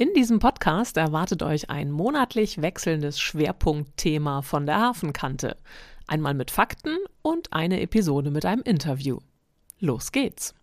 In diesem Podcast erwartet euch ein monatlich wechselndes Schwerpunktthema von der Hafenkante. Einmal mit Fakten und eine Episode mit einem Interview. Los geht's!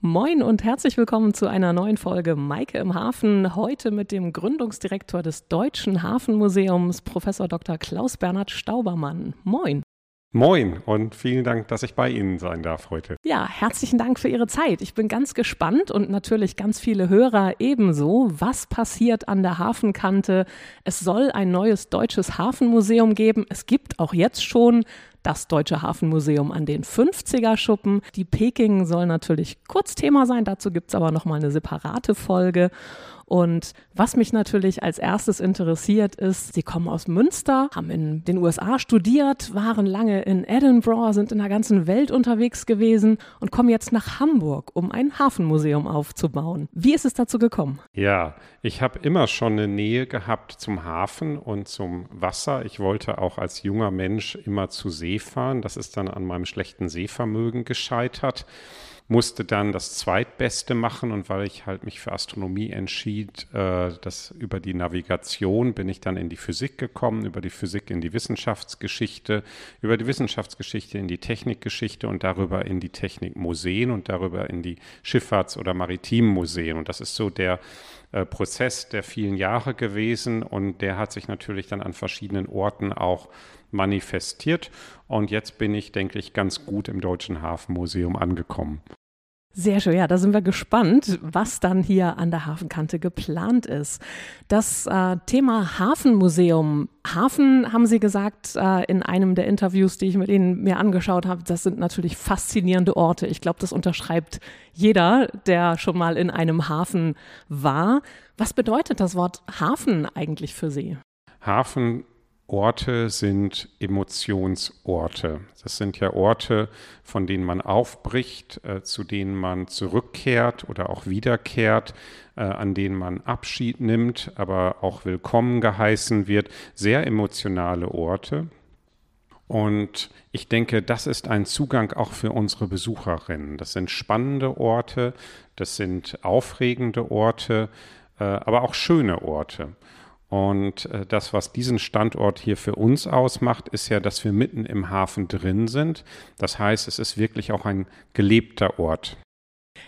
Moin und herzlich willkommen zu einer neuen Folge Maike im Hafen. Heute mit dem Gründungsdirektor des Deutschen Hafenmuseums, Professor Dr. Klaus Bernhard Staubermann. Moin. Moin und vielen Dank, dass ich bei Ihnen sein darf heute. Ja, herzlichen Dank für Ihre Zeit. Ich bin ganz gespannt und natürlich ganz viele Hörer ebenso. Was passiert an der Hafenkante? Es soll ein neues deutsches Hafenmuseum geben. Es gibt auch jetzt schon das Deutsche Hafenmuseum an den 50er Schuppen. Die Peking soll natürlich kurz Thema sein, dazu gibt es aber nochmal eine separate Folge. Und was mich natürlich als erstes interessiert ist, sie kommen aus Münster, haben in den USA studiert, waren lange in Edinburgh, sind in der ganzen Welt unterwegs gewesen und kommen jetzt nach Hamburg, um ein Hafenmuseum aufzubauen. Wie ist es dazu gekommen? Ja, ich habe immer schon eine Nähe gehabt zum Hafen und zum Wasser. Ich wollte auch als junger Mensch immer zu See fahren. Das ist dann an meinem schlechten Sehvermögen gescheitert musste dann das Zweitbeste machen und weil ich halt mich für Astronomie entschied, äh, das über die Navigation bin ich dann in die Physik gekommen, über die Physik in die Wissenschaftsgeschichte, über die Wissenschaftsgeschichte in die Technikgeschichte und darüber in die Technikmuseen und darüber in die Schifffahrts- oder Maritimmuseen. Und das ist so der äh, Prozess der vielen Jahre gewesen und der hat sich natürlich dann an verschiedenen Orten auch manifestiert. Und jetzt bin ich, denke ich, ganz gut im Deutschen Hafenmuseum angekommen. Sehr schön, ja, da sind wir gespannt, was dann hier an der Hafenkante geplant ist. Das äh, Thema Hafenmuseum, Hafen, haben Sie gesagt äh, in einem der Interviews, die ich mit Ihnen mir angeschaut habe, das sind natürlich faszinierende Orte. Ich glaube, das unterschreibt jeder, der schon mal in einem Hafen war. Was bedeutet das Wort Hafen eigentlich für Sie? Hafen Orte sind Emotionsorte. Das sind ja Orte, von denen man aufbricht, äh, zu denen man zurückkehrt oder auch wiederkehrt, äh, an denen man Abschied nimmt, aber auch willkommen geheißen wird. Sehr emotionale Orte. Und ich denke, das ist ein Zugang auch für unsere Besucherinnen. Das sind spannende Orte, das sind aufregende Orte, äh, aber auch schöne Orte. Und äh, das, was diesen Standort hier für uns ausmacht, ist ja, dass wir mitten im Hafen drin sind. Das heißt, es ist wirklich auch ein gelebter Ort.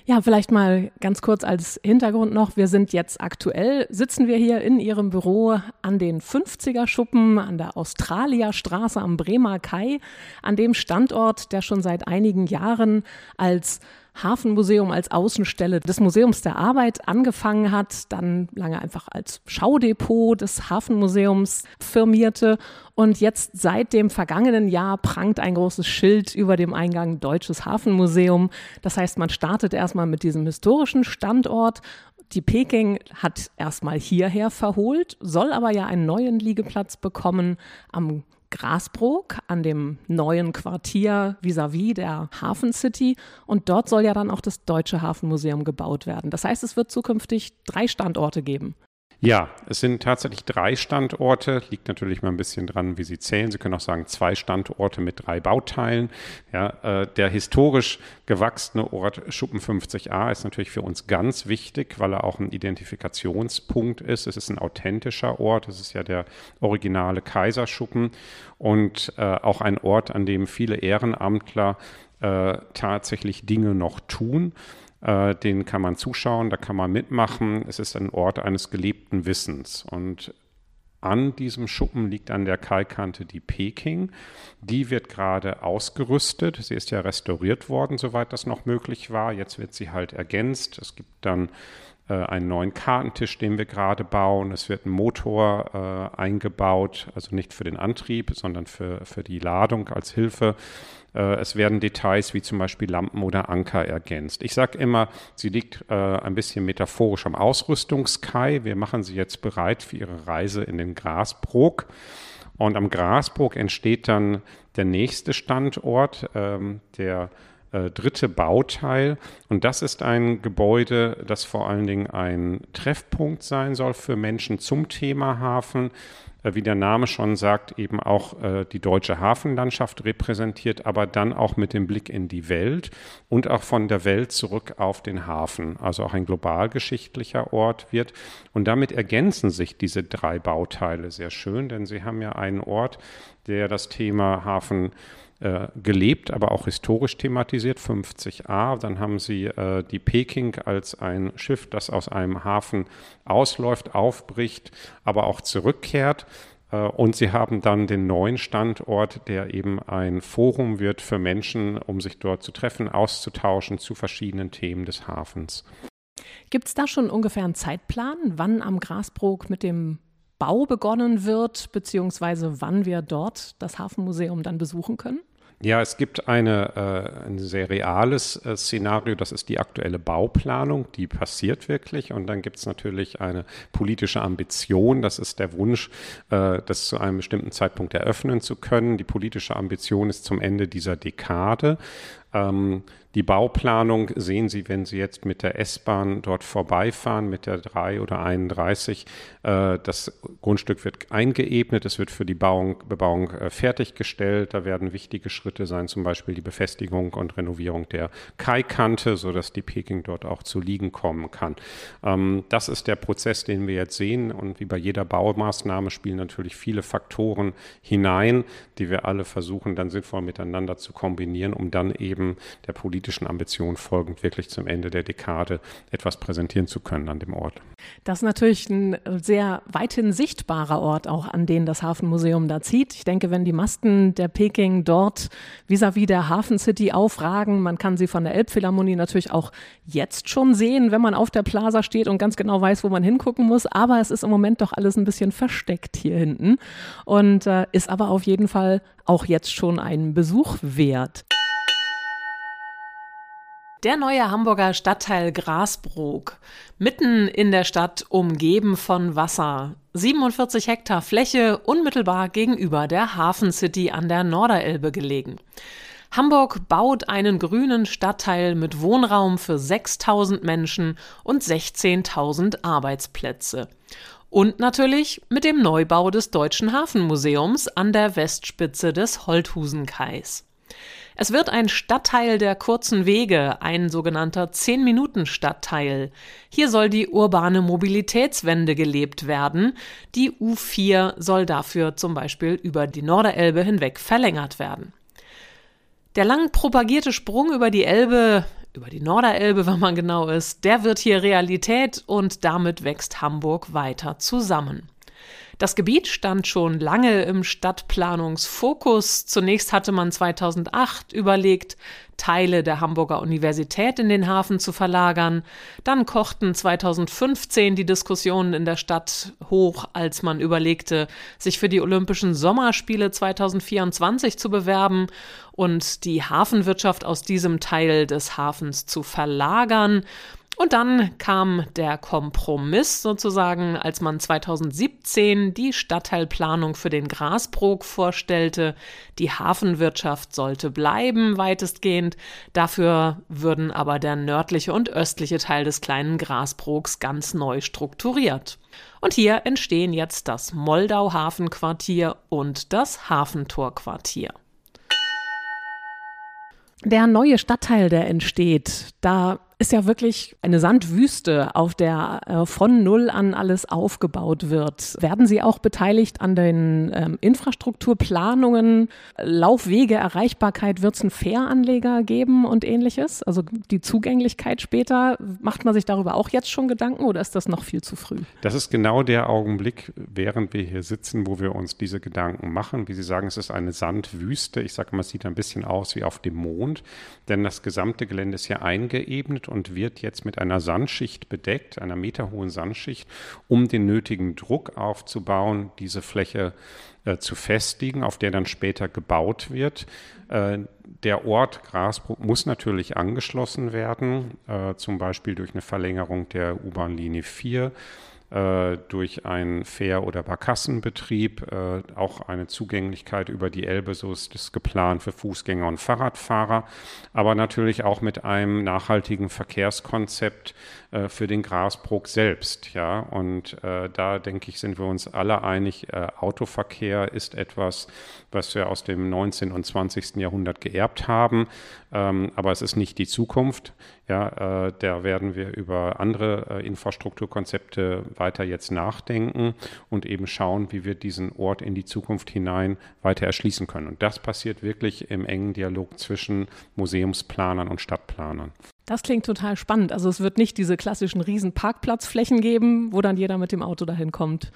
Ja, vielleicht mal ganz kurz als Hintergrund noch. Wir sind jetzt aktuell, sitzen wir hier in Ihrem Büro an den 50er Schuppen, an der Australierstraße am Bremer Kai, an dem Standort, der schon seit einigen Jahren als Hafenmuseum als Außenstelle des Museums der Arbeit angefangen hat, dann lange einfach als Schaudepot des Hafenmuseums firmierte und jetzt seit dem vergangenen Jahr prangt ein großes Schild über dem Eingang Deutsches Hafenmuseum. Das heißt, man startet erstmal mit diesem historischen Standort die Peking hat erstmal hierher verholt, soll aber ja einen neuen Liegeplatz bekommen am Grasbrook an dem neuen Quartier vis-à-vis -vis der Hafen City. Und dort soll ja dann auch das Deutsche Hafenmuseum gebaut werden. Das heißt, es wird zukünftig drei Standorte geben. Ja, es sind tatsächlich drei Standorte. Liegt natürlich mal ein bisschen dran, wie Sie zählen. Sie können auch sagen, zwei Standorte mit drei Bauteilen. Ja, äh, der historisch gewachsene Ort Schuppen 50a ist natürlich für uns ganz wichtig, weil er auch ein Identifikationspunkt ist. Es ist ein authentischer Ort. Es ist ja der originale Kaiserschuppen und äh, auch ein Ort, an dem viele Ehrenamtler äh, tatsächlich Dinge noch tun. Äh, den kann man zuschauen, da kann man mitmachen. Es ist ein Ort eines gelebten Wissens. Und an diesem Schuppen liegt an der Kaikante die Peking. Die wird gerade ausgerüstet. Sie ist ja restauriert worden, soweit das noch möglich war. Jetzt wird sie halt ergänzt. Es gibt dann äh, einen neuen Kartentisch, den wir gerade bauen. Es wird ein Motor äh, eingebaut, also nicht für den Antrieb, sondern für, für die Ladung als Hilfe. Äh, es werden Details wie zum Beispiel Lampen oder Anker ergänzt. Ich sage immer, sie liegt äh, ein bisschen metaphorisch am Ausrüstungskai. Wir machen sie jetzt bereit für ihre Reise in den Grasbrook. Und am Grasbrook entsteht dann der nächste Standort, ähm, der äh, dritte Bauteil. Und das ist ein Gebäude, das vor allen Dingen ein Treffpunkt sein soll für Menschen zum Thema Hafen. Äh, wie der Name schon sagt, eben auch äh, die deutsche Hafenlandschaft repräsentiert, aber dann auch mit dem Blick in die Welt und auch von der Welt zurück auf den Hafen, also auch ein globalgeschichtlicher Ort wird. Und damit ergänzen sich diese drei Bauteile sehr schön, denn sie haben ja einen Ort, der das Thema Hafen äh, gelebt, aber auch historisch thematisiert, 50a. Dann haben sie äh, die Peking als ein Schiff, das aus einem Hafen ausläuft, aufbricht, aber auch zurückkehrt. Äh, und sie haben dann den neuen Standort, der eben ein Forum wird für Menschen, um sich dort zu treffen, auszutauschen zu verschiedenen Themen des Hafens. Gibt es da schon ungefähr einen Zeitplan, wann am Grasbrook mit dem Bau begonnen wird, beziehungsweise wann wir dort das Hafenmuseum dann besuchen können? Ja, es gibt eine, äh, ein sehr reales äh, Szenario, das ist die aktuelle Bauplanung, die passiert wirklich. Und dann gibt es natürlich eine politische Ambition, das ist der Wunsch, äh, das zu einem bestimmten Zeitpunkt eröffnen zu können. Die politische Ambition ist zum Ende dieser Dekade. Ähm, die Bauplanung sehen Sie, wenn Sie jetzt mit der S-Bahn dort vorbeifahren, mit der 3 oder 31. Äh, das Grundstück wird eingeebnet, es wird für die Bauung, Bebauung äh, fertiggestellt. Da werden wichtige Schritte sein, zum Beispiel die Befestigung und Renovierung der Kaikante, sodass die Peking dort auch zu liegen kommen kann. Ähm, das ist der Prozess, den wir jetzt sehen. Und wie bei jeder Baumaßnahme spielen natürlich viele Faktoren hinein, die wir alle versuchen dann sinnvoll miteinander zu kombinieren, um dann eben der Politik politischen Ambition folgend wirklich zum Ende der Dekade etwas präsentieren zu können an dem Ort. Das ist natürlich ein sehr weithin sichtbarer Ort, auch an den das Hafenmuseum da zieht. Ich denke, wenn die Masten der Peking dort vis-à-vis -vis der Hafen City aufragen, man kann sie von der Elbphilharmonie natürlich auch jetzt schon sehen, wenn man auf der Plaza steht und ganz genau weiß, wo man hingucken muss. Aber es ist im Moment doch alles ein bisschen versteckt hier hinten und äh, ist aber auf jeden Fall auch jetzt schon einen Besuch wert. Der neue Hamburger Stadtteil Grasbrook, mitten in der Stadt, umgeben von Wasser. 47 Hektar Fläche, unmittelbar gegenüber der Hafen City an der Norderelbe gelegen. Hamburg baut einen grünen Stadtteil mit Wohnraum für 6000 Menschen und 16.000 Arbeitsplätze. Und natürlich mit dem Neubau des Deutschen Hafenmuseums an der Westspitze des Holthusenkais. Es wird ein Stadtteil der kurzen Wege, ein sogenannter 10-Minuten-Stadtteil. Hier soll die urbane Mobilitätswende gelebt werden. Die U4 soll dafür zum Beispiel über die Norderelbe hinweg verlängert werden. Der lang propagierte Sprung über die Elbe, über die Norderelbe, wenn man genau ist, der wird hier Realität und damit wächst Hamburg weiter zusammen. Das Gebiet stand schon lange im Stadtplanungsfokus. Zunächst hatte man 2008 überlegt, Teile der Hamburger Universität in den Hafen zu verlagern. Dann kochten 2015 die Diskussionen in der Stadt hoch, als man überlegte, sich für die Olympischen Sommerspiele 2024 zu bewerben und die Hafenwirtschaft aus diesem Teil des Hafens zu verlagern. Und dann kam der Kompromiss sozusagen, als man 2017 die Stadtteilplanung für den Grasbrook vorstellte. Die Hafenwirtschaft sollte bleiben, weitestgehend. Dafür würden aber der nördliche und östliche Teil des kleinen Grasbrooks ganz neu strukturiert. Und hier entstehen jetzt das Moldau-Hafenquartier und das Hafentorquartier. Der neue Stadtteil, der entsteht, da ist ja wirklich eine Sandwüste, auf der äh, von Null an alles aufgebaut wird. Werden Sie auch beteiligt an den ähm, Infrastrukturplanungen, Laufwege, Erreichbarkeit? Wird es einen Fähranleger geben und ähnliches? Also die Zugänglichkeit später, macht man sich darüber auch jetzt schon Gedanken oder ist das noch viel zu früh? Das ist genau der Augenblick, während wir hier sitzen, wo wir uns diese Gedanken machen. Wie Sie sagen, es ist eine Sandwüste. Ich sage mal, es sieht ein bisschen aus wie auf dem Mond, denn das gesamte Gelände ist hier eingeebnet und wird jetzt mit einer Sandschicht bedeckt, einer meterhohen Sandschicht, um den nötigen Druck aufzubauen, diese Fläche äh, zu festigen, auf der dann später gebaut wird. Äh, der Ort Grasbruck muss natürlich angeschlossen werden, äh, zum Beispiel durch eine Verlängerung der U-Bahn-Linie 4 äh, durch einen Fähr- oder Barkassenbetrieb, äh, auch eine Zugänglichkeit über die Elbe, so ist es geplant für Fußgänger und Fahrradfahrer, aber natürlich auch mit einem nachhaltigen Verkehrskonzept äh, für den Grasbrook selbst. Ja? Und äh, da denke ich, sind wir uns alle einig, äh, Autoverkehr ist etwas, was wir aus dem 19. und 20. Jahrhundert geerbt haben, ähm, aber es ist nicht die Zukunft. Ja, äh, da werden wir über andere äh, Infrastrukturkonzepte weiter jetzt nachdenken und eben schauen, wie wir diesen Ort in die Zukunft hinein weiter erschließen können. Und das passiert wirklich im engen Dialog zwischen Museumsplanern und Stadtplanern. Das klingt total spannend. Also es wird nicht diese klassischen riesen Parkplatzflächen geben, wo dann jeder mit dem Auto dahin kommt.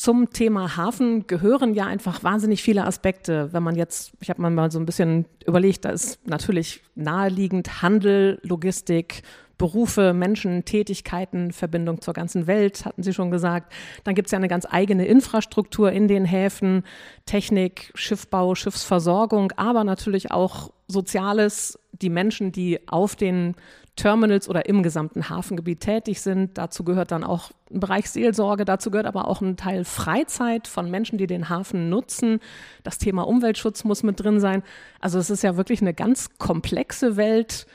Zum Thema Hafen gehören ja einfach wahnsinnig viele Aspekte. Wenn man jetzt, ich habe mal so ein bisschen überlegt, da ist natürlich naheliegend Handel, Logistik, Berufe, Menschen, Tätigkeiten, Verbindung zur ganzen Welt, hatten Sie schon gesagt. Dann gibt es ja eine ganz eigene Infrastruktur in den Häfen, Technik, Schiffbau, Schiffsversorgung, aber natürlich auch Soziales, die Menschen, die auf den Terminals oder im gesamten Hafengebiet tätig sind. Dazu gehört dann auch ein Bereich Seelsorge, dazu gehört aber auch ein Teil Freizeit von Menschen, die den Hafen nutzen. Das Thema Umweltschutz muss mit drin sein. Also es ist ja wirklich eine ganz komplexe Welt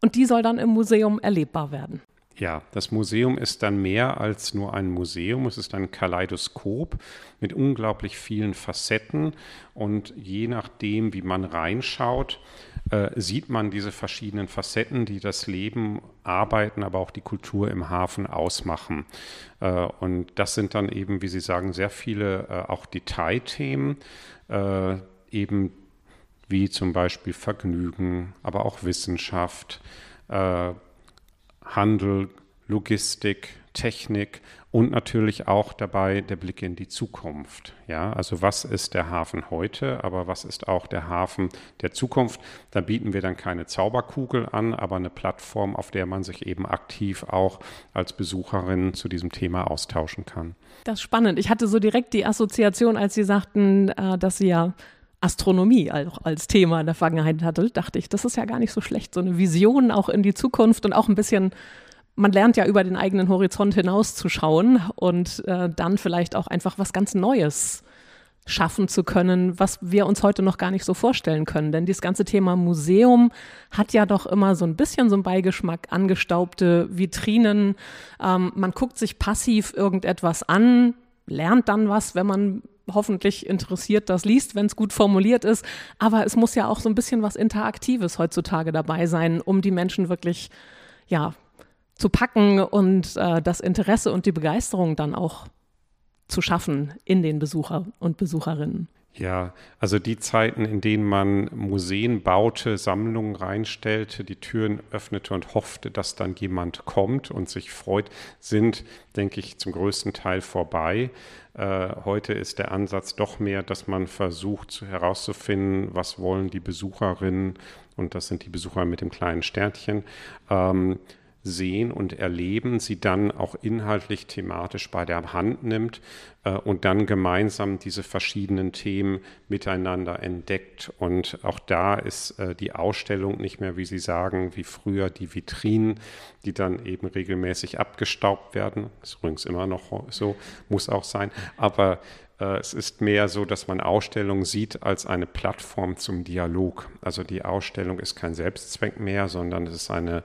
und die soll dann im Museum erlebbar werden. Ja, das Museum ist dann mehr als nur ein Museum. Es ist ein Kaleidoskop mit unglaublich vielen Facetten. Und je nachdem, wie man reinschaut, äh, sieht man diese verschiedenen Facetten, die das Leben, Arbeiten, aber auch die Kultur im Hafen ausmachen. Äh, und das sind dann eben, wie Sie sagen, sehr viele äh, auch Detailthemen, äh, eben wie zum Beispiel Vergnügen, aber auch Wissenschaft, äh, Handel, Logistik, Technik und natürlich auch dabei der Blick in die Zukunft. Ja, also was ist der Hafen heute, aber was ist auch der Hafen der Zukunft? Da bieten wir dann keine Zauberkugel an, aber eine Plattform, auf der man sich eben aktiv auch als Besucherin zu diesem Thema austauschen kann. Das ist spannend. Ich hatte so direkt die Assoziation, als Sie sagten, äh, dass Sie ja Astronomie als Thema in der Vergangenheit hatte, dachte ich, das ist ja gar nicht so schlecht. So eine Vision auch in die Zukunft und auch ein bisschen, man lernt ja über den eigenen Horizont hinauszuschauen und äh, dann vielleicht auch einfach was ganz Neues schaffen zu können, was wir uns heute noch gar nicht so vorstellen können. Denn dieses ganze Thema Museum hat ja doch immer so ein bisschen so einen Beigeschmack, angestaubte Vitrinen. Ähm, man guckt sich passiv irgendetwas an, lernt dann was, wenn man hoffentlich interessiert das liest, wenn es gut formuliert ist. Aber es muss ja auch so ein bisschen was Interaktives heutzutage dabei sein, um die Menschen wirklich, ja, zu packen und äh, das Interesse und die Begeisterung dann auch zu schaffen in den Besucher und Besucherinnen. Ja, also die Zeiten, in denen man Museen baute, Sammlungen reinstellte, die Türen öffnete und hoffte, dass dann jemand kommt und sich freut, sind, denke ich, zum größten Teil vorbei. Äh, heute ist der Ansatz doch mehr, dass man versucht herauszufinden, was wollen die Besucherinnen, und das sind die Besucher mit dem kleinen Sternchen, ähm, sehen und erleben, sie dann auch inhaltlich thematisch bei der Hand nimmt äh, und dann gemeinsam diese verschiedenen Themen miteinander entdeckt. Und auch da ist äh, die Ausstellung nicht mehr, wie Sie sagen, wie früher die Vitrinen, die dann eben regelmäßig abgestaubt werden. Ist übrigens immer noch so, muss auch sein. Aber äh, es ist mehr so, dass man Ausstellungen sieht als eine Plattform zum Dialog. Also die Ausstellung ist kein Selbstzweck mehr, sondern es ist eine,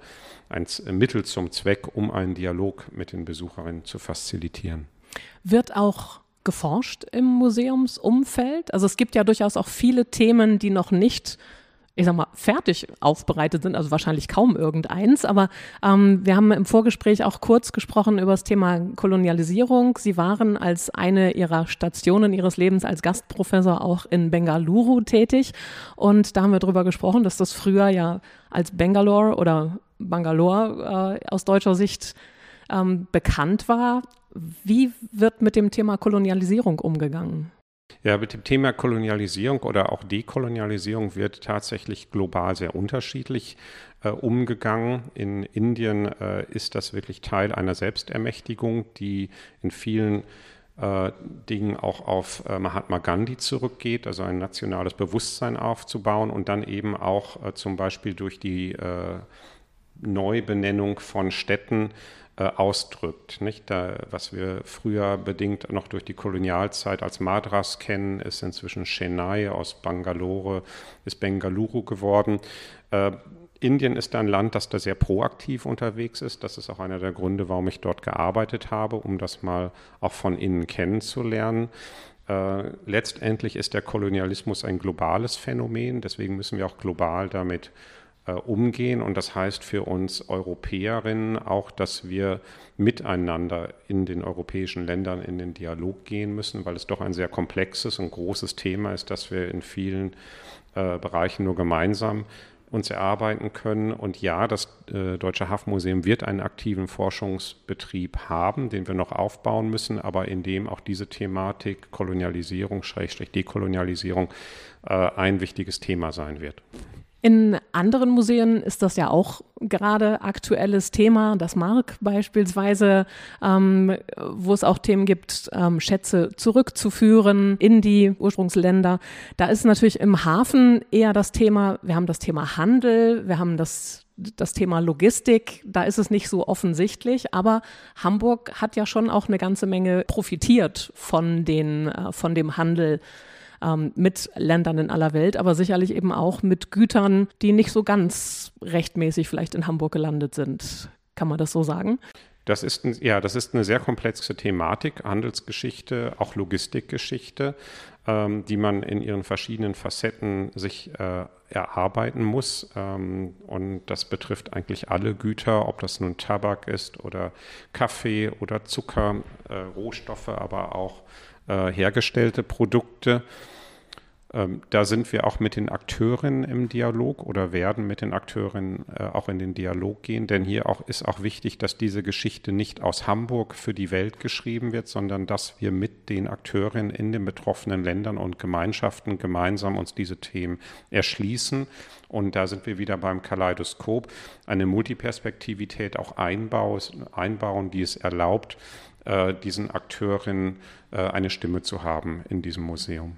ein Mittel zum Zweck, um einen Dialog mit den Besucherinnen zu facilitieren. Wird auch geforscht im Museumsumfeld? Also es gibt ja durchaus auch viele Themen, die noch nicht ich sag mal, fertig aufbereitet sind, also wahrscheinlich kaum irgendeins. Aber ähm, wir haben im Vorgespräch auch kurz gesprochen über das Thema Kolonialisierung. Sie waren als eine ihrer Stationen ihres Lebens als Gastprofessor auch in Bengaluru tätig. Und da haben wir darüber gesprochen, dass das früher ja als Bangalore oder Bangalore äh, aus deutscher Sicht ähm, bekannt war. Wie wird mit dem Thema Kolonialisierung umgegangen? Ja, mit dem Thema Kolonialisierung oder auch Dekolonialisierung wird tatsächlich global sehr unterschiedlich äh, umgegangen. In Indien äh, ist das wirklich Teil einer Selbstermächtigung, die in vielen äh, Dingen auch auf äh, Mahatma Gandhi zurückgeht, also ein nationales Bewusstsein aufzubauen und dann eben auch äh, zum Beispiel durch die äh, Neubenennung von Städten äh, ausdrückt. Nicht? Da, was wir früher bedingt noch durch die Kolonialzeit als Madras kennen, ist inzwischen Chennai aus Bangalore, ist Bengaluru geworden. Äh, Indien ist ein Land, das da sehr proaktiv unterwegs ist. Das ist auch einer der Gründe, warum ich dort gearbeitet habe, um das mal auch von innen kennenzulernen. Äh, letztendlich ist der Kolonialismus ein globales Phänomen, deswegen müssen wir auch global damit äh, umgehen. Und das heißt für uns Europäerinnen auch, dass wir miteinander in den europäischen Ländern in den Dialog gehen müssen, weil es doch ein sehr komplexes und großes Thema ist, dass wir in vielen äh, Bereichen nur gemeinsam uns erarbeiten können. Und ja, das äh, Deutsche Hafenmuseum wird einen aktiven Forschungsbetrieb haben, den wir noch aufbauen müssen, aber in dem auch diese Thematik Kolonialisierung, Schrägstrich Dekolonialisierung äh, ein wichtiges Thema sein wird. In anderen Museen ist das ja auch gerade aktuelles Thema. Das Mark beispielsweise, ähm, wo es auch Themen gibt, ähm, Schätze zurückzuführen in die Ursprungsländer. Da ist natürlich im Hafen eher das Thema, wir haben das Thema Handel, wir haben das das Thema Logistik, da ist es nicht so offensichtlich, aber Hamburg hat ja schon auch eine ganze Menge profitiert von den, äh, von dem Handel ähm, mit Ländern in aller Welt, aber sicherlich eben auch mit Gütern, die nicht so ganz rechtmäßig vielleicht in Hamburg gelandet sind. Kann man das so sagen? Das ist, ein, ja, das ist eine sehr komplexe Thematik, Handelsgeschichte, auch Logistikgeschichte, ähm, die man in ihren verschiedenen Facetten sich äh, erarbeiten muss. Ähm, und das betrifft eigentlich alle Güter, ob das nun Tabak ist oder Kaffee oder Zucker, äh, Rohstoffe, aber auch äh, hergestellte Produkte. Ähm, da sind wir auch mit den Akteurinnen im Dialog oder werden mit den Akteurinnen äh, auch in den Dialog gehen, denn hier auch, ist auch wichtig, dass diese Geschichte nicht aus Hamburg für die Welt geschrieben wird, sondern dass wir mit den Akteurinnen in den betroffenen Ländern und Gemeinschaften gemeinsam uns diese Themen erschließen. Und da sind wir wieder beim Kaleidoskop, eine Multiperspektivität auch einbauen, die es erlaubt, äh, diesen Akteurinnen äh, eine Stimme zu haben in diesem Museum.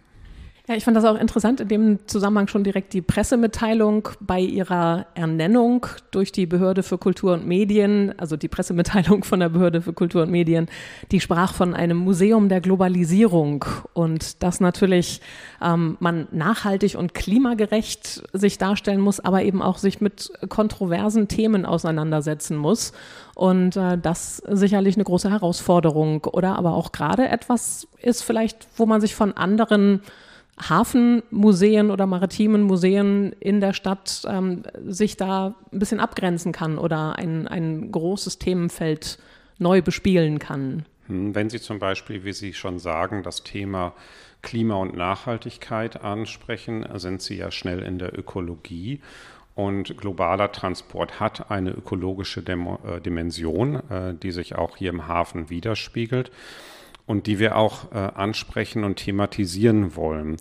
Ja, ich fand das auch interessant, in dem Zusammenhang schon direkt die Pressemitteilung bei ihrer Ernennung durch die Behörde für Kultur und Medien, also die Pressemitteilung von der Behörde für Kultur und Medien, die sprach von einem Museum der Globalisierung und dass natürlich ähm, man nachhaltig und klimagerecht sich darstellen muss, aber eben auch sich mit kontroversen Themen auseinandersetzen muss. Und äh, das sicherlich eine große Herausforderung oder aber auch gerade etwas ist vielleicht, wo man sich von anderen Hafenmuseen oder maritimen Museen in der Stadt ähm, sich da ein bisschen abgrenzen kann oder ein, ein großes Themenfeld neu bespielen kann. Hm, wenn Sie zum Beispiel, wie Sie schon sagen, das Thema Klima und Nachhaltigkeit ansprechen, sind Sie ja schnell in der Ökologie. Und globaler Transport hat eine ökologische äh, Dimension, äh, die sich auch hier im Hafen widerspiegelt und die wir auch äh, ansprechen und thematisieren wollen.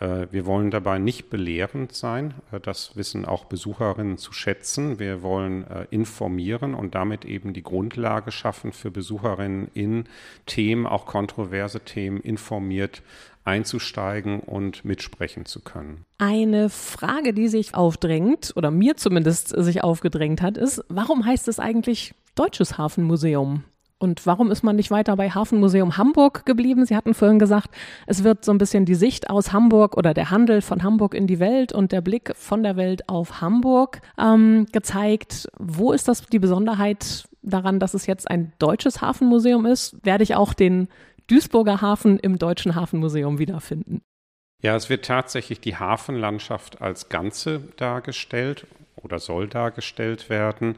Äh, wir wollen dabei nicht belehrend sein, äh, das wissen auch Besucherinnen zu schätzen. Wir wollen äh, informieren und damit eben die Grundlage schaffen für Besucherinnen in Themen, auch kontroverse Themen, informiert einzusteigen und mitsprechen zu können. Eine Frage, die sich aufdrängt oder mir zumindest sich aufgedrängt hat, ist, warum heißt es eigentlich Deutsches Hafenmuseum? Und warum ist man nicht weiter bei Hafenmuseum Hamburg geblieben? Sie hatten vorhin gesagt, es wird so ein bisschen die Sicht aus Hamburg oder der Handel von Hamburg in die Welt und der Blick von der Welt auf Hamburg ähm, gezeigt. Wo ist das die Besonderheit daran, dass es jetzt ein deutsches Hafenmuseum ist? Werde ich auch den Duisburger Hafen im Deutschen Hafenmuseum wiederfinden? Ja, es wird tatsächlich die Hafenlandschaft als Ganze dargestellt oder soll dargestellt werden.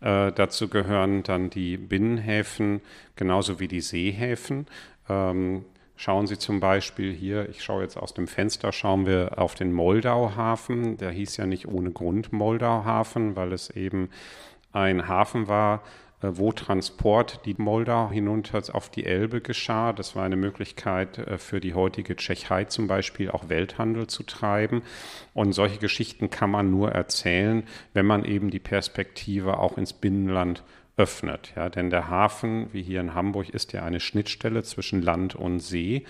Äh, dazu gehören dann die Binnenhäfen genauso wie die Seehäfen. Ähm, schauen Sie zum Beispiel hier, ich schaue jetzt aus dem Fenster, schauen wir auf den Moldauhafen. Der hieß ja nicht ohne Grund Moldauhafen, weil es eben ein Hafen war, wo Transport die Moldau hinunter auf die Elbe geschah. Das war eine Möglichkeit äh, für die heutige Tschechei zum Beispiel auch Welthandel zu treiben. Und solche Geschichten kann man nur erzählen, wenn man eben die Perspektive auch ins Binnenland öffnet. Ja, denn der Hafen, wie hier in Hamburg, ist ja eine Schnittstelle zwischen Land und See.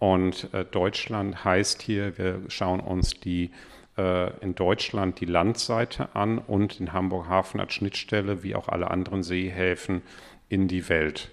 Und äh, Deutschland heißt hier, wir schauen uns die äh, in Deutschland die Landseite an und den Hamburg Hafen als Schnittstelle, wie auch alle anderen Seehäfen, in die Welt.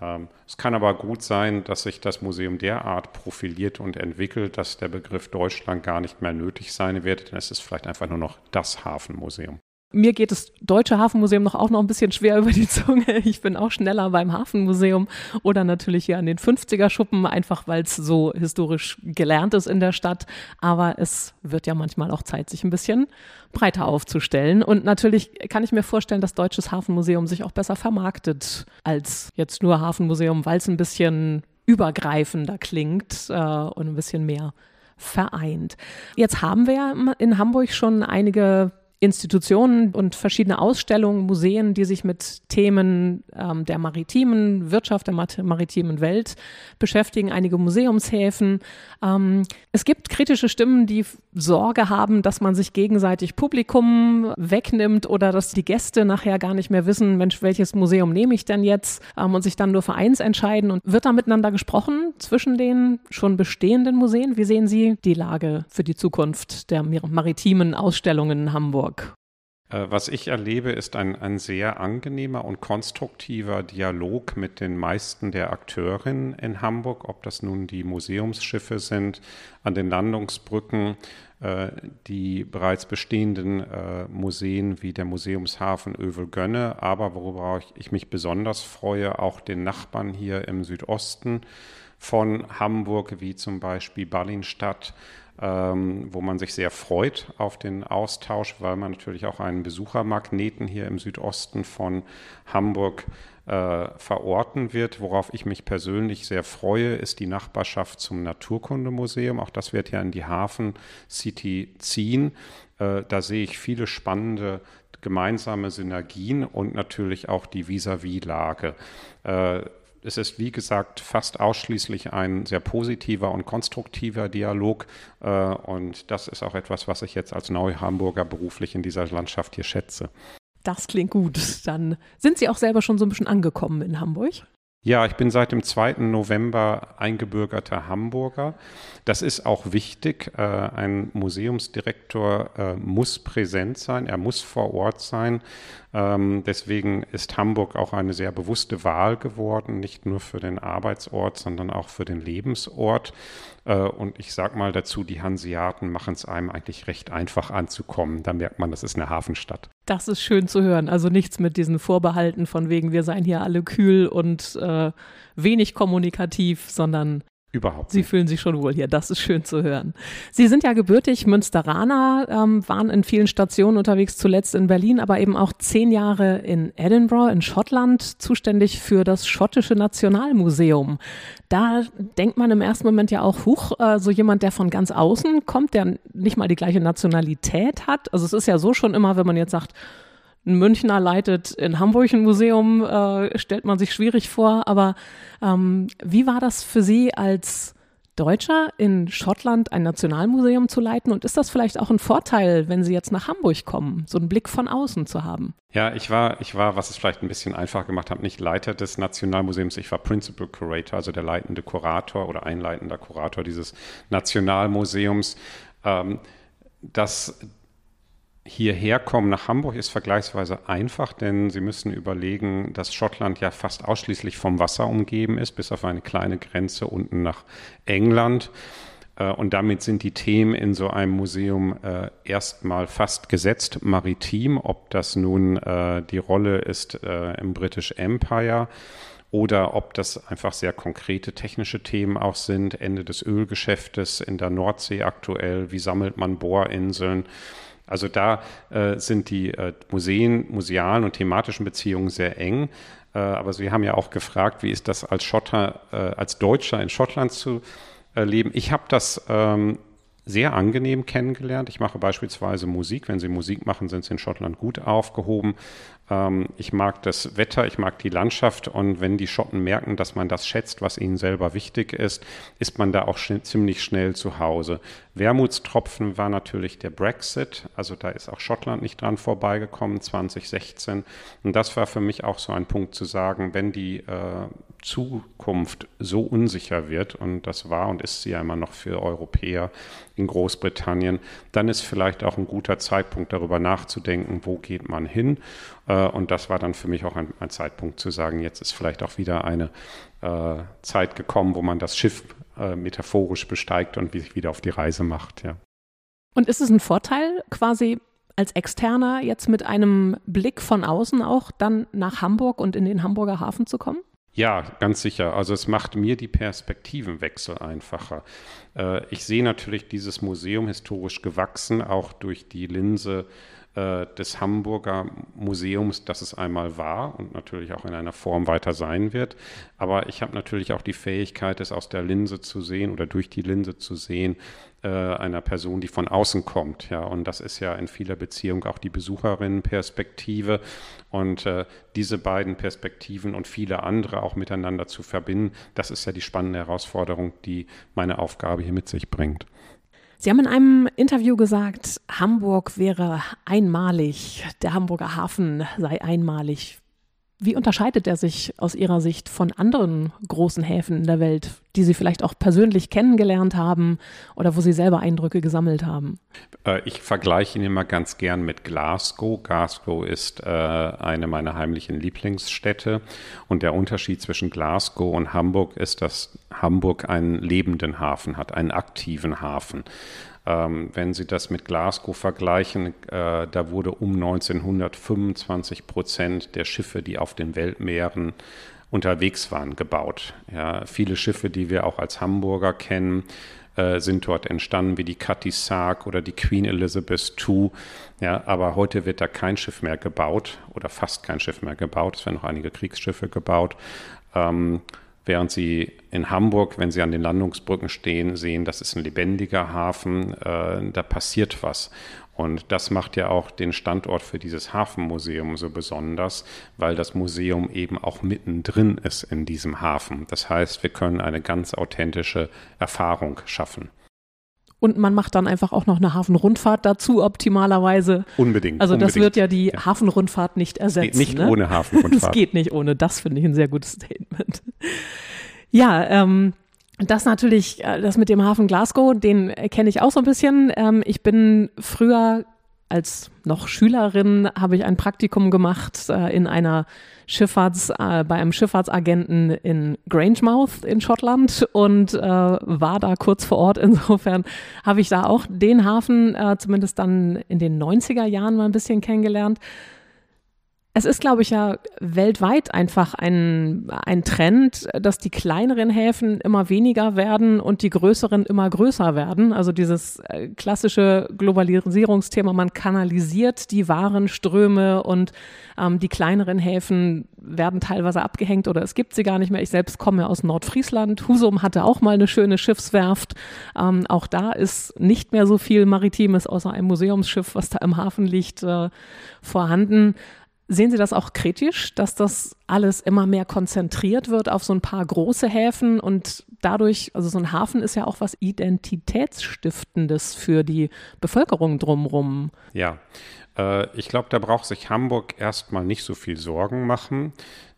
Ähm, es kann aber gut sein, dass sich das Museum derart profiliert und entwickelt, dass der Begriff Deutschland gar nicht mehr nötig sein wird, denn es ist vielleicht einfach nur noch das Hafenmuseum. Mir geht das Deutsche Hafenmuseum noch auch noch ein bisschen schwer über die Zunge. Ich bin auch schneller beim Hafenmuseum oder natürlich hier an den 50er Schuppen, einfach weil es so historisch gelernt ist in der Stadt. Aber es wird ja manchmal auch Zeit, sich ein bisschen breiter aufzustellen. Und natürlich kann ich mir vorstellen, dass Deutsches Hafenmuseum sich auch besser vermarktet als jetzt nur Hafenmuseum, weil es ein bisschen übergreifender klingt äh, und ein bisschen mehr vereint. Jetzt haben wir in Hamburg schon einige Institutionen und verschiedene Ausstellungen, Museen, die sich mit Themen ähm, der maritimen Wirtschaft, der maritimen Welt beschäftigen, einige Museumshäfen. Ähm, es gibt kritische Stimmen, die Sorge haben, dass man sich gegenseitig Publikum wegnimmt oder dass die Gäste nachher gar nicht mehr wissen, Mensch, welches Museum nehme ich denn jetzt ähm, und sich dann nur für eins entscheiden. Und wird da miteinander gesprochen zwischen den schon bestehenden Museen? Wie sehen Sie die Lage für die Zukunft der maritimen Ausstellungen in Hamburg? Hamburg? Äh, was ich erlebe, ist ein, ein sehr angenehmer und konstruktiver Dialog mit den meisten der Akteurinnen in Hamburg, ob das nun die Museumsschiffe sind, an den Landungsbrücken, äh, die bereits bestehenden äh, Museen wie der Museumshafen Övel-Gönne, aber worüber ich mich besonders freue, auch den Nachbarn hier im Südosten von Hamburg, wie zum Beispiel Ballinstadt, ähm, wo man sich sehr freut auf den Austausch, weil man natürlich auch einen Besuchermagneten hier im Südosten von Hamburg äh, verorten wird. Worauf ich mich persönlich sehr freue, ist die Nachbarschaft zum Naturkundemuseum. Auch das wird ja in die Hafen City ziehen. Äh, da sehe ich viele spannende gemeinsame Synergien und natürlich auch die Vis-à-vis-Lage. Äh, es ist, wie gesagt, fast ausschließlich ein sehr positiver und konstruktiver Dialog. Äh, und das ist auch etwas, was ich jetzt als Neu-Hamburger beruflich in dieser Landschaft hier schätze. Das klingt gut. Dann sind Sie auch selber schon so ein bisschen angekommen in Hamburg? Ja, ich bin seit dem 2. November eingebürgerter Hamburger. Das ist auch wichtig. Äh, ein Museumsdirektor äh, muss präsent sein, er muss vor Ort sein. Ähm, deswegen ist Hamburg auch eine sehr bewusste Wahl geworden, nicht nur für den Arbeitsort, sondern auch für den Lebensort. Äh, und ich sage mal dazu, die Hanseaten machen es einem eigentlich recht einfach anzukommen. Da merkt man, das ist eine Hafenstadt. Das ist schön zu hören. Also nichts mit diesen Vorbehalten von wegen, wir seien hier alle kühl und äh, wenig kommunikativ, sondern Überhaupt. Sie fühlen sich schon wohl hier. Das ist schön zu hören. Sie sind ja gebürtig Münsteraner, ähm, waren in vielen Stationen unterwegs, zuletzt in Berlin, aber eben auch zehn Jahre in Edinburgh in Schottland, zuständig für das schottische Nationalmuseum. Da denkt man im ersten Moment ja auch, huch, äh, so jemand, der von ganz außen kommt, der nicht mal die gleiche Nationalität hat. Also es ist ja so schon immer, wenn man jetzt sagt, ein Münchner leitet in Hamburg ein Museum, äh, stellt man sich schwierig vor. Aber ähm, wie war das für Sie als Deutscher in Schottland ein Nationalmuseum zu leiten? Und ist das vielleicht auch ein Vorteil, wenn Sie jetzt nach Hamburg kommen, so einen Blick von außen zu haben? Ja, ich war, ich war, was es vielleicht ein bisschen einfach gemacht hat, nicht Leiter des Nationalmuseums, ich war Principal Curator, also der leitende Kurator oder einleitender Kurator dieses Nationalmuseums. Ähm, das hierher kommen nach Hamburg ist vergleichsweise einfach, denn Sie müssen überlegen, dass Schottland ja fast ausschließlich vom Wasser umgeben ist, bis auf eine kleine Grenze unten nach England. Äh, und damit sind die Themen in so einem Museum äh, erstmal fast gesetzt maritim, ob das nun äh, die Rolle ist äh, im British Empire oder ob das einfach sehr konkrete technische Themen auch sind. Ende des Ölgeschäftes in der Nordsee aktuell, wie sammelt man Bohrinseln? Also da äh, sind die äh, Museen, musealen und thematischen Beziehungen sehr eng. Äh, aber Sie haben ja auch gefragt, wie ist das als Schotter, äh, als Deutscher in Schottland zu leben? Ich habe das ähm, sehr angenehm kennengelernt. Ich mache beispielsweise Musik. Wenn Sie Musik machen, sind Sie in Schottland gut aufgehoben. Ähm, ich mag das Wetter, ich mag die Landschaft und wenn die Schotten merken, dass man das schätzt, was ihnen selber wichtig ist, ist man da auch sch ziemlich schnell zu Hause. Wermutstropfen war natürlich der Brexit, also da ist auch Schottland nicht dran vorbeigekommen 2016 und das war für mich auch so ein Punkt zu sagen, wenn die äh, Zukunft so unsicher wird und das war und ist sie ja immer noch für Europäer in Großbritannien, dann ist vielleicht auch ein guter Zeitpunkt darüber nachzudenken, wo geht man hin und das war dann für mich auch ein, ein, Zeitpunkt zu sagen, jetzt ist vielleicht auch wieder eine äh, Zeit gekommen, wo man das Schiff äh, metaphorisch besteigt und sich wieder auf die Reise macht. Ja. Und ist es ein Vorteil, quasi als Externer jetzt mit einem Blick von außen auch dann nach Hamburg und in den Hamburger Hafen zu kommen? Ja, ganz sicher. Also es macht mir die Perspektivenwechsel einfacher. Äh, ich sehe natürlich dieses Museum historisch gewachsen, auch durch die Linse äh, des Hamburger Museums, das es einmal war und natürlich auch in einer Form weiter sein wird. Aber ich habe natürlich auch die Fähigkeit, es aus der Linse zu sehen oder durch die Linse zu sehen, äh, einer Person, die von außen kommt. Ja, und das ist ja in vieler Beziehung auch die Besucherinnenperspektive. Und äh, diese beiden Perspektiven und viele andere auch miteinander zu verbinden, das ist ja die spannende Herausforderung, die meine Aufgabe hier mit sich bringt. Sie haben in einem Interview gesagt, Hamburg wäre einmalig, der Hamburger Hafen sei einmalig. Wie unterscheidet er sich aus Ihrer Sicht von anderen großen Häfen in der Welt, die Sie vielleicht auch persönlich kennengelernt haben oder wo Sie selber Eindrücke gesammelt haben? Äh, ich vergleiche ihn immer ganz gern mit Glasgow. Glasgow ist äh, eine meiner heimlichen Lieblingsstädte und der Unterschied zwischen Glasgow und Hamburg ist, dass Hamburg einen lebenden Hafen hat, einen aktiven Hafen. Ähm, wenn Sie das mit Glasgow vergleichen, äh, da wurde um 1925 Prozent der Schiffe, die auf den Weltmeeren unterwegs waren, gebaut. Ja, viele Schiffe, die wir auch als Hamburger kennen, äh, sind dort entstanden, wie die Cutty Sark oder die Queen Elizabeth II. Ja, aber heute wird da kein Schiff mehr gebaut oder fast kein Schiff mehr gebaut. Es werden noch einige Kriegsschiffe gebaut. Ähm, während Sie in Hamburg, wenn Sie an den Landungsbrücken stehen, sehen, das ist ein lebendiger Hafen, äh, da passiert was. Und das macht ja auch den Standort für dieses Hafenmuseum so besonders, weil das Museum eben auch mittendrin ist in diesem Hafen. Das heißt, wir können eine ganz authentische Erfahrung schaffen. Und man macht dann einfach auch noch eine Hafenrundfahrt dazu, optimalerweise. Unbedingt. Also das unbedingt. wird ja die ja. Hafenrundfahrt nicht ersetzen. Geht nicht ne? ohne Hafenrundfahrt. Es geht nicht ohne. Das finde ich ein sehr gutes Statement. Ja, ähm, das natürlich, äh, das mit dem Hafen Glasgow, den kenne ich auch so ein bisschen. Ähm, ich bin früher als noch Schülerin habe ich ein Praktikum gemacht äh, in einer Schifffahrts, äh, bei einem Schifffahrtsagenten in Grangemouth in Schottland und äh, war da kurz vor Ort. Insofern habe ich da auch den Hafen äh, zumindest dann in den 90er Jahren mal ein bisschen kennengelernt. Es ist, glaube ich, ja weltweit einfach ein, ein Trend, dass die kleineren Häfen immer weniger werden und die größeren immer größer werden. Also dieses äh, klassische Globalisierungsthema, man kanalisiert die Warenströme und ähm, die kleineren Häfen werden teilweise abgehängt oder es gibt sie gar nicht mehr. Ich selbst komme aus Nordfriesland. Husum hatte auch mal eine schöne Schiffswerft. Ähm, auch da ist nicht mehr so viel Maritimes außer einem Museumsschiff, was da im Hafen liegt, äh, vorhanden. Sehen Sie das auch kritisch, dass das alles immer mehr konzentriert wird auf so ein paar große Häfen und dadurch, also so ein Hafen ist ja auch was Identitätsstiftendes für die Bevölkerung drumherum. Ja, äh, ich glaube, da braucht sich Hamburg erstmal nicht so viel Sorgen machen,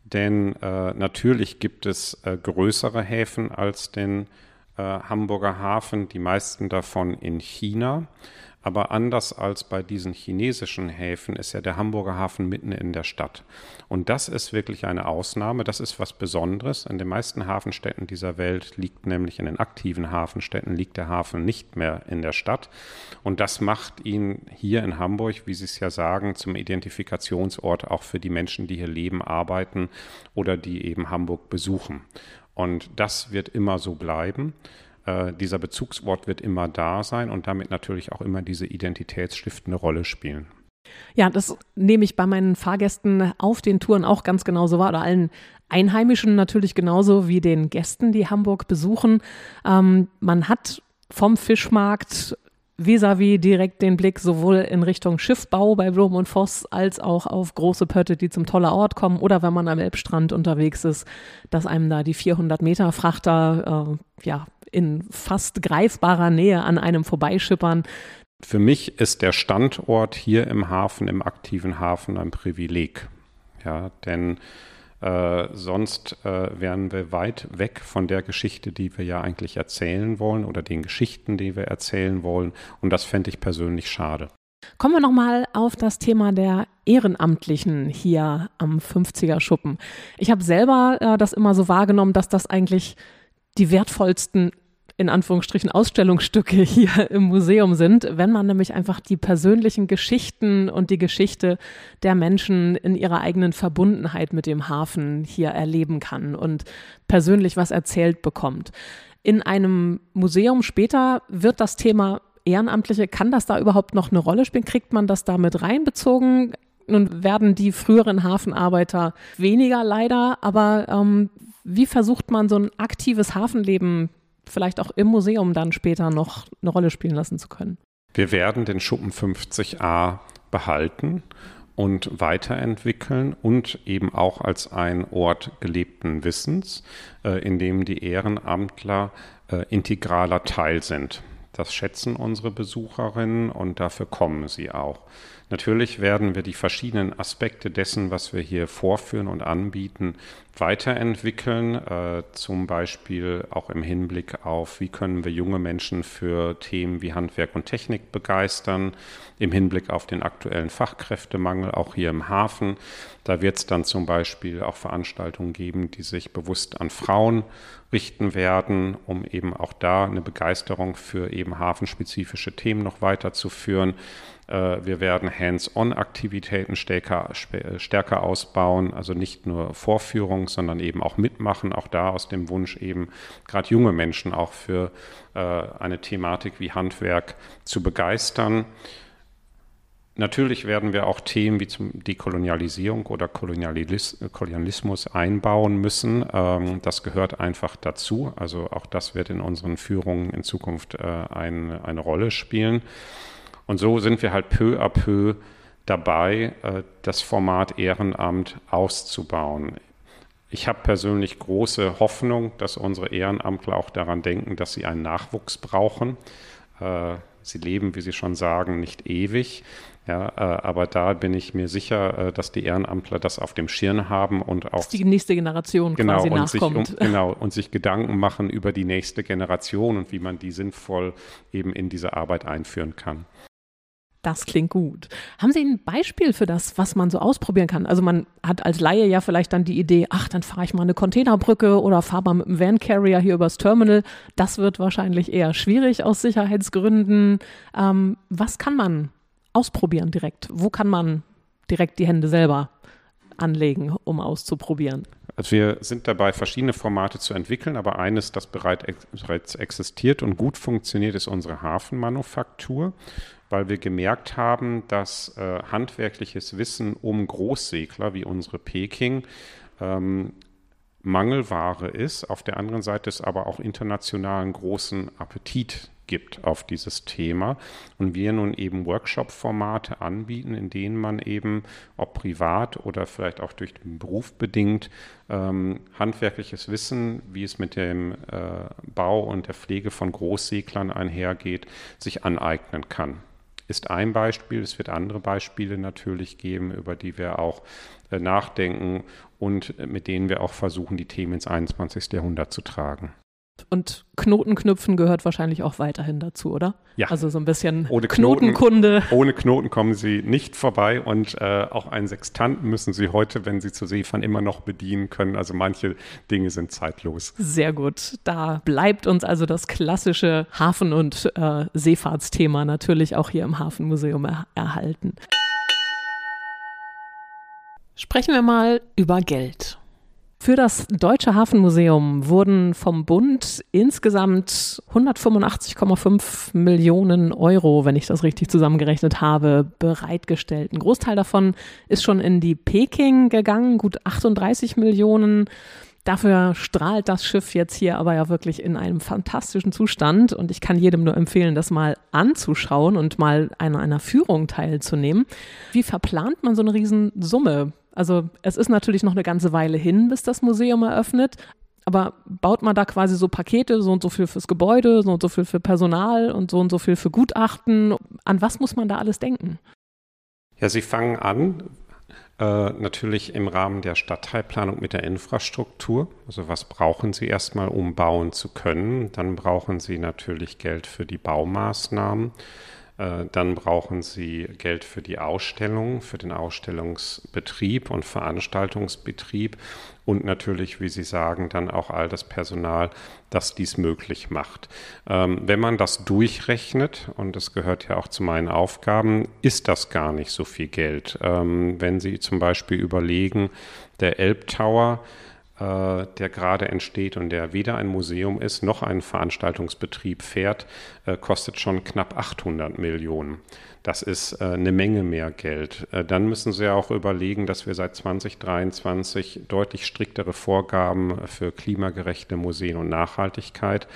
denn äh, natürlich gibt es äh, größere Häfen als den äh, Hamburger Hafen, die meisten davon in China. Aber anders als bei diesen chinesischen Häfen ist ja der Hamburger Hafen mitten in der Stadt. Und das ist wirklich eine Ausnahme. Das ist was Besonderes. In den meisten Hafenstädten dieser Welt liegt nämlich in den aktiven Hafenstädten liegt der Hafen nicht mehr in der Stadt. Und das macht ihn hier in Hamburg, wie Sie es ja sagen, zum Identifikationsort auch für die Menschen, die hier leben, arbeiten oder die eben Hamburg besuchen. Und das wird immer so bleiben. Äh, dieser Bezugsort wird immer da sein und damit natürlich auch immer diese identitätsstiftende Rolle spielen. Ja, das nehme ich bei meinen Fahrgästen auf den Touren auch ganz genauso wahr oder allen Einheimischen natürlich genauso wie den Gästen, die Hamburg besuchen. Ähm, man hat vom Fischmarkt vis-à-vis -vis direkt den Blick sowohl in Richtung Schiffbau bei Blom und Voss als auch auf große Pötte, die zum toller Ort kommen oder wenn man am Elbstrand unterwegs ist, dass einem da die 400 Meter Frachter äh, ja in fast greifbarer Nähe an einem vorbeischippern. Für mich ist der Standort hier im Hafen, im aktiven Hafen, ein Privileg. Ja, denn äh, sonst äh, wären wir weit weg von der Geschichte, die wir ja eigentlich erzählen wollen oder den Geschichten, die wir erzählen wollen. Und das fände ich persönlich schade. Kommen wir nochmal auf das Thema der Ehrenamtlichen hier am 50er Schuppen. Ich habe selber äh, das immer so wahrgenommen, dass das eigentlich die wertvollsten in Anführungsstrichen Ausstellungsstücke hier im Museum sind, wenn man nämlich einfach die persönlichen Geschichten und die Geschichte der Menschen in ihrer eigenen Verbundenheit mit dem Hafen hier erleben kann und persönlich was erzählt bekommt. In einem Museum später wird das Thema Ehrenamtliche, kann das da überhaupt noch eine Rolle spielen? Kriegt man das da mit reinbezogen? Nun werden die früheren Hafenarbeiter weniger leider, aber ähm, wie versucht man so ein aktives Hafenleben vielleicht auch im Museum dann später noch eine Rolle spielen lassen zu können. Wir werden den Schuppen 50a behalten und weiterentwickeln und eben auch als ein Ort gelebten Wissens, äh, in dem die Ehrenamtler äh, integraler Teil sind. Das schätzen unsere Besucherinnen und dafür kommen sie auch. Natürlich werden wir die verschiedenen Aspekte dessen, was wir hier vorführen und anbieten, weiterentwickeln, äh, zum Beispiel auch im Hinblick auf, wie können wir junge Menschen für Themen wie Handwerk und Technik begeistern, im Hinblick auf den aktuellen Fachkräftemangel, auch hier im Hafen. Da wird es dann zum Beispiel auch Veranstaltungen geben, die sich bewusst an Frauen richten werden, um eben auch da eine Begeisterung für eben hafenspezifische Themen noch weiterzuführen. Äh, wir werden Hands-on-Aktivitäten stärker, stärker ausbauen, also nicht nur Vorführung, sondern eben auch mitmachen, auch da aus dem Wunsch eben gerade junge Menschen auch für äh, eine Thematik wie Handwerk zu begeistern. Natürlich werden wir auch Themen wie zum Dekolonialisierung oder Kolonialismus einbauen müssen. Ähm, das gehört einfach dazu. Also auch das wird in unseren Führungen in Zukunft äh, eine Rolle spielen. Und so sind wir halt peu à peu dabei, äh, das Format Ehrenamt auszubauen. Ich habe persönlich große Hoffnung, dass unsere Ehrenamtler auch daran denken, dass sie einen Nachwuchs brauchen. Äh, sie leben, wie Sie schon sagen, nicht ewig. Ja, äh, aber da bin ich mir sicher, dass die Ehrenamtler das auf dem Schirm haben und auch dass die nächste Generation genau, quasi und nachkommt. Sich, um, genau, und sich Gedanken machen über die nächste Generation und wie man die sinnvoll eben in diese Arbeit einführen kann. Das klingt gut. Haben Sie ein Beispiel für das, was man so ausprobieren kann? Also man hat als Laie ja vielleicht dann die Idee, ach, dann fahre ich mal eine Containerbrücke oder fahre mal mit einem Van Carrier hier übers Terminal. Das wird wahrscheinlich eher schwierig aus Sicherheitsgründen. Ähm, was kann man ausprobieren direkt? Wo kann man direkt die Hände selber anlegen, um auszuprobieren? Also wir sind dabei, verschiedene Formate zu entwickeln, aber eines, das bereits existiert und gut funktioniert, ist unsere Hafenmanufaktur weil wir gemerkt haben, dass äh, handwerkliches Wissen um Großsegler wie unsere Peking ähm, Mangelware ist. Auf der anderen Seite ist aber auch internationalen großen Appetit gibt auf dieses Thema und wir nun eben Workshop-Formate anbieten, in denen man eben, ob privat oder vielleicht auch durch den Beruf bedingt, ähm, handwerkliches Wissen, wie es mit dem äh, Bau und der Pflege von Großseglern einhergeht, sich aneignen kann ist ein Beispiel. Es wird andere Beispiele natürlich geben, über die wir auch äh, nachdenken und mit denen wir auch versuchen, die Themen ins 21. Jahrhundert zu tragen. Und Knotenknüpfen gehört wahrscheinlich auch weiterhin dazu, oder? Ja. Also so ein bisschen ohne Knotenkunde. Knoten, ohne Knoten kommen Sie nicht vorbei und äh, auch einen Sextanten müssen Sie heute, wenn Sie zur See fahren, immer noch bedienen können. Also manche Dinge sind zeitlos. Sehr gut. Da bleibt uns also das klassische Hafen- und äh, Seefahrtsthema natürlich auch hier im Hafenmuseum er erhalten. Sprechen wir mal über Geld. Für das Deutsche Hafenmuseum wurden vom Bund insgesamt 185,5 Millionen Euro, wenn ich das richtig zusammengerechnet habe, bereitgestellt. Ein Großteil davon ist schon in die Peking gegangen, gut 38 Millionen Dafür strahlt das Schiff jetzt hier aber ja wirklich in einem fantastischen Zustand und ich kann jedem nur empfehlen, das mal anzuschauen und mal an einer Führung teilzunehmen. Wie verplant man so eine Riesensumme? Also es ist natürlich noch eine ganze Weile hin, bis das Museum eröffnet, aber baut man da quasi so Pakete, so und so viel fürs Gebäude, so und so viel für Personal und so und so viel für Gutachten? An was muss man da alles denken? Ja, Sie fangen an, äh, natürlich im Rahmen der Stadtteilplanung mit der Infrastruktur. Also was brauchen Sie erstmal, um bauen zu können? Dann brauchen Sie natürlich Geld für die Baumaßnahmen. Äh, dann brauchen Sie Geld für die Ausstellung, für den Ausstellungsbetrieb und Veranstaltungsbetrieb und natürlich, wie Sie sagen, dann auch all das Personal, das dies möglich macht. Ähm, wenn man das durchrechnet, und das gehört ja auch zu meinen Aufgaben, ist das gar nicht so viel Geld. Ähm, wenn Sie zum Beispiel überlegen, der Elbtower, äh, der gerade entsteht und der weder ein Museum ist noch einen Veranstaltungsbetrieb fährt, äh, kostet schon knapp 800 Millionen. Das ist äh, eine Menge mehr Geld. dann müssen Sie auch überlegen, dass wir seit 2023 deutlich striktere Vorgaben für klimagerechte Museen und Nachhaltigkeit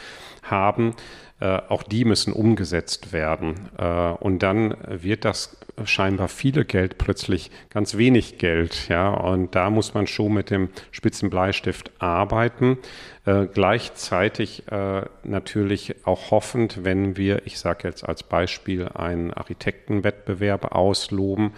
haben. Äh, auch die müssen umgesetzt werden. Äh, und dann wird das scheinbar viele Geld plötzlich ganz wenig Geld. Ja? Und da muss man schon mit dem Spitzenbleistift arbeiten. Äh, gleichzeitig äh, natürlich auch hoffend, wenn wir, ich sage jetzt als Beispiel, einen Architektenwettbewerb ausloben,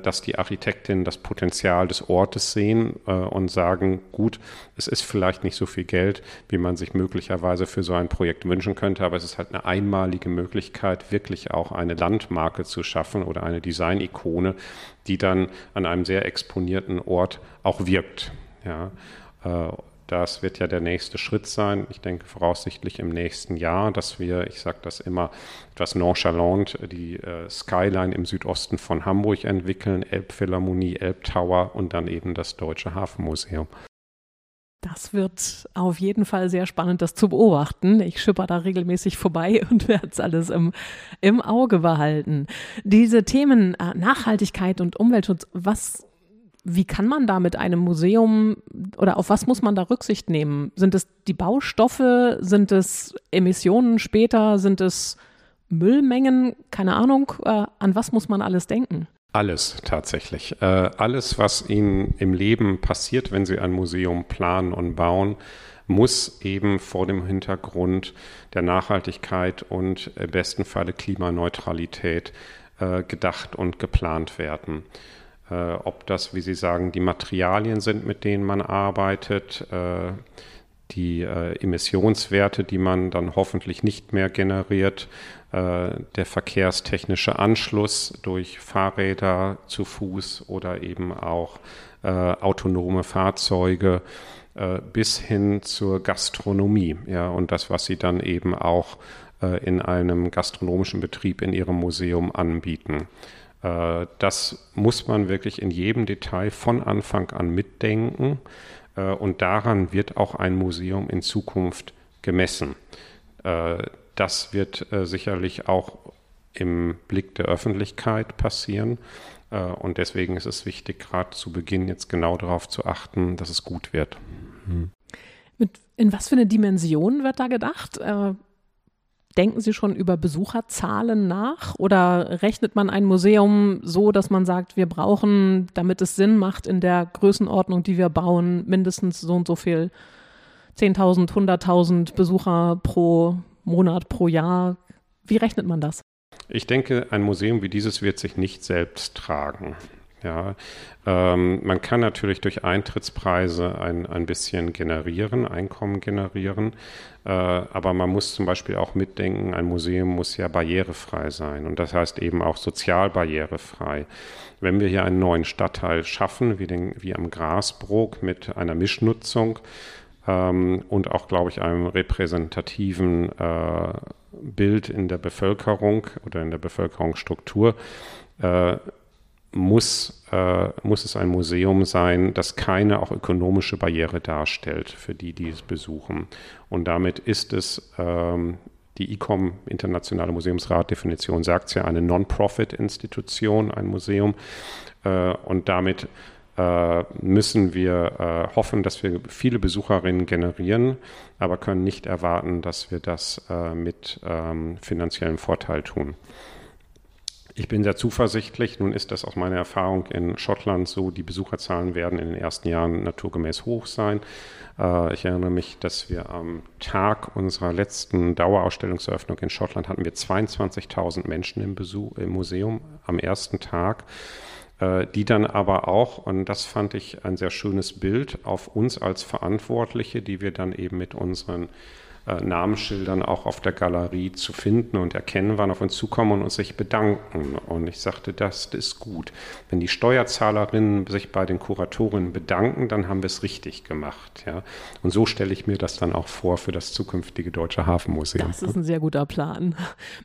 dass die Architektinnen das Potenzial des Ortes sehen äh, und sagen, gut, es ist vielleicht nicht so viel Geld, wie man sich möglicherweise für so ein Projekt wünschen könnte, aber es ist halt eine einmalige Möglichkeit, wirklich auch eine Landmarke zu schaffen oder eine Design-Ikone, die dann an einem sehr exponierten Ort auch wirkt. Ja. Das wird ja der nächste Schritt sein. Ich denke voraussichtlich im nächsten Jahr, dass wir, ich sage das immer etwas nonchalant, die äh, Skyline im Südosten von Hamburg entwickeln, Elbphilharmonie, Elbtower und dann eben das Deutsche Hafenmuseum. Das wird auf jeden Fall sehr spannend, das zu beobachten. Ich schipper da regelmäßig vorbei und werde es alles im, im Auge behalten. Diese Themen äh, Nachhaltigkeit und Umweltschutz, was wie kann man da mit einem Museum oder auf was muss man da Rücksicht nehmen? Sind es die Baustoffe? Sind es Emissionen später? Sind es Müllmengen? Keine Ahnung. Äh, an was muss man alles denken? Alles tatsächlich. Äh, alles, was Ihnen im Leben passiert, wenn Sie ein Museum planen und bauen, muss eben vor dem Hintergrund der Nachhaltigkeit und im besten Falle Klimaneutralität äh, gedacht und geplant werden. Äh, ob das, wie Sie sagen, die Materialien sind, mit denen man arbeitet, äh, die äh, Emissionswerte, die man dann hoffentlich nicht mehr generiert, der verkehrstechnische Anschluss durch Fahrräder zu Fuß oder eben auch autonome Fahrzeuge bis hin zur Gastronomie. Ja, und das, was sie dann eben auch in einem gastronomischen Betrieb in ihrem Museum anbieten. Äh, das muss man wirklich in jedem Detail von Anfang an mitdenken. Äh, und daran wird auch ein Museum in Zukunft gemessen. Äh, das wird sicherlich auch im Blick der Öffentlichkeit passieren. Und deswegen ist es wichtig, gerade zu Beginn jetzt genau darauf zu achten, dass es gut wird. Hm. Mit, in was für eine Dimension wird da gedacht? Denken Sie schon über Besucherzahlen nach oder rechnet man ein Museum so, dass man sagt, wir brauchen, damit es Sinn macht, in der Größenordnung, die wir bauen, mindestens so und so viel 10.000, 100.000 Besucher pro Monat, pro Jahr? Wie rechnet man das? Ich denke, ein Museum wie dieses wird sich nicht selbst tragen. Ja, ähm, man kann natürlich durch Eintrittspreise ein, ein bisschen generieren, Einkommen generieren, äh, aber man muss zum Beispiel auch mitdenken, ein Museum muss ja barrierefrei sein und das heißt eben auch sozial barrierefrei. Wenn wir hier einen neuen Stadtteil schaffen, wie, den, wie am Grasbrook mit einer Mischnutzung ähm, und auch, glaube ich, einem repräsentativen äh, Bild in der Bevölkerung oder in der Bevölkerungsstruktur, äh, muss, äh, muss es ein Museum sein, das keine auch ökonomische Barriere darstellt für die, die es besuchen. Und damit ist es, ähm, die ICOM, Internationale Museumsrat-Definition, sagt es ja, eine Non-Profit-Institution, ein Museum. Äh, und damit äh, müssen wir äh, hoffen, dass wir viele Besucherinnen generieren, aber können nicht erwarten, dass wir das äh, mit ähm, finanziellem Vorteil tun. Ich bin sehr zuversichtlich. Nun ist das aus meiner Erfahrung in Schottland so, die Besucherzahlen werden in den ersten Jahren naturgemäß hoch sein. Äh, ich erinnere mich, dass wir am Tag unserer letzten Dauerausstellungseröffnung in Schottland hatten wir 22.000 Menschen im, Besuch, im Museum am ersten Tag. Äh, die dann aber auch, und das fand ich ein sehr schönes Bild, auf uns als Verantwortliche, die wir dann eben mit unseren äh, Namensschildern auch auf der Galerie zu finden und erkennen, wann auf uns zukommen und sich bedanken. Und ich sagte, das ist gut. Wenn die Steuerzahlerinnen sich bei den Kuratorinnen bedanken, dann haben wir es richtig gemacht. Ja? Und so stelle ich mir das dann auch vor für das zukünftige Deutsche Hafenmuseum. Das ist ein sehr guter Plan.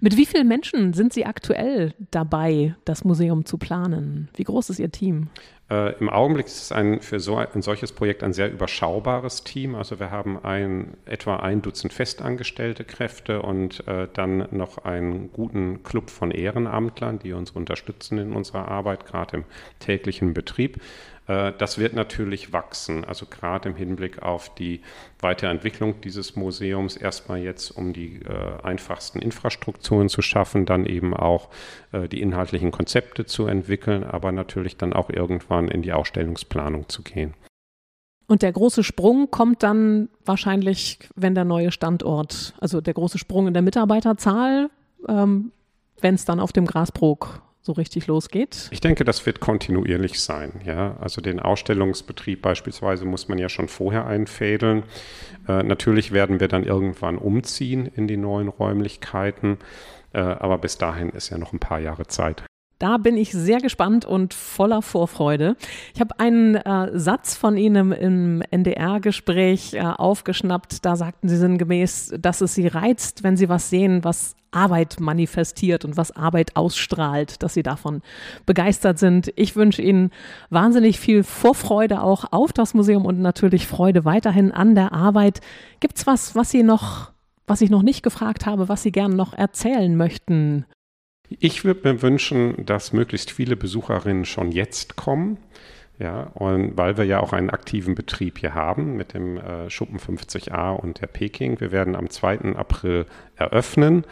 Mit wie vielen Menschen sind Sie aktuell dabei, das Museum zu planen? Wie groß ist Ihr Team? Äh, Im Augenblick ist es ein, für so ein, solches Projekt ein sehr überschaubares Team. Also wir haben ein, etwa ein Dutzend festangestellte Kräfte und äh, dann noch einen guten Club von Ehrenamtlern, die uns unterstützen in unserer Arbeit, gerade im täglichen Betrieb. Äh, das wird natürlich wachsen, also gerade im Hinblick auf die Weiterentwicklung dieses Museums, erstmal jetzt um die äh, einfachsten Infrastrukturen zu schaffen, dann eben auch äh, die inhaltlichen Konzepte zu entwickeln, aber natürlich dann auch irgendwann in die Ausstellungsplanung zu gehen. Und der große Sprung kommt dann wahrscheinlich, wenn der neue Standort, also der große Sprung in der Mitarbeiterzahl, ähm, wenn es dann auf dem Grasbrook so richtig losgeht? Ich denke, das wird kontinuierlich sein. Ja, also den Ausstellungsbetrieb beispielsweise muss man ja schon vorher einfädeln. Äh, natürlich werden wir dann irgendwann umziehen in die neuen Räumlichkeiten, äh, aber bis dahin ist ja noch ein paar Jahre Zeit. Da bin ich sehr gespannt und voller Vorfreude. Ich habe einen äh, Satz von Ihnen im NDR-Gespräch äh, aufgeschnappt. Da sagten Sie sinngemäß, dass es Sie reizt, wenn Sie was sehen, was Arbeit manifestiert und was Arbeit ausstrahlt, dass Sie davon begeistert sind. Ich wünsche Ihnen wahnsinnig viel Vorfreude auch auf das Museum und natürlich Freude weiterhin an der Arbeit. Gibt es was, was Sie noch, was ich noch nicht gefragt habe, was Sie gerne noch erzählen möchten? Ich würde mir wünschen, dass möglichst viele Besucherinnen schon jetzt kommen. Ja, und weil wir ja auch einen aktiven Betrieb hier haben mit dem äh, Schuppen 50a und der Peking. Wir werden am 2. April eröffnen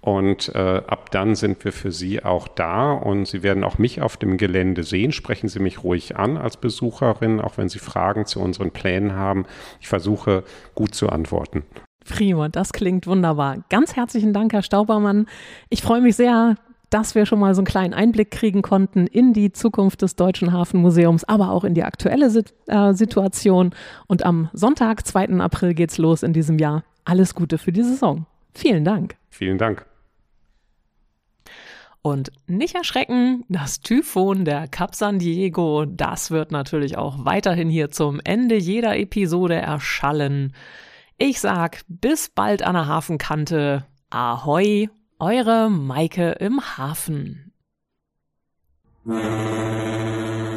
und äh, ab dann sind wir für Sie auch da und Sie werden auch mich auf dem Gelände sehen. Sprechen Sie mich ruhig an als Besucherin, auch wenn Sie Fragen zu unseren Plänen haben. Ich versuche gut zu antworten. Prima, das klingt wunderbar. Ganz herzlichen Dank, Herr Staubermann. Ich freue mich sehr, dass wir schon mal so einen kleinen Einblick kriegen konnten in die Zukunft des Deutschen Hafenmuseums, aber auch in die aktuelle äh, Situation. Und am Sonntag, 2. April, geht's los in diesem Jahr. Alles Gute für die Saison. Vielen Dank. Vielen Dank. Und nicht erschrecken, das Typhon der Cap San Diego, das wird natürlich auch weiterhin hier zum Ende jeder Episode erschallen. Ich sag bis bald an der Hafenkante. Ahoi, eure Maike im Hafen.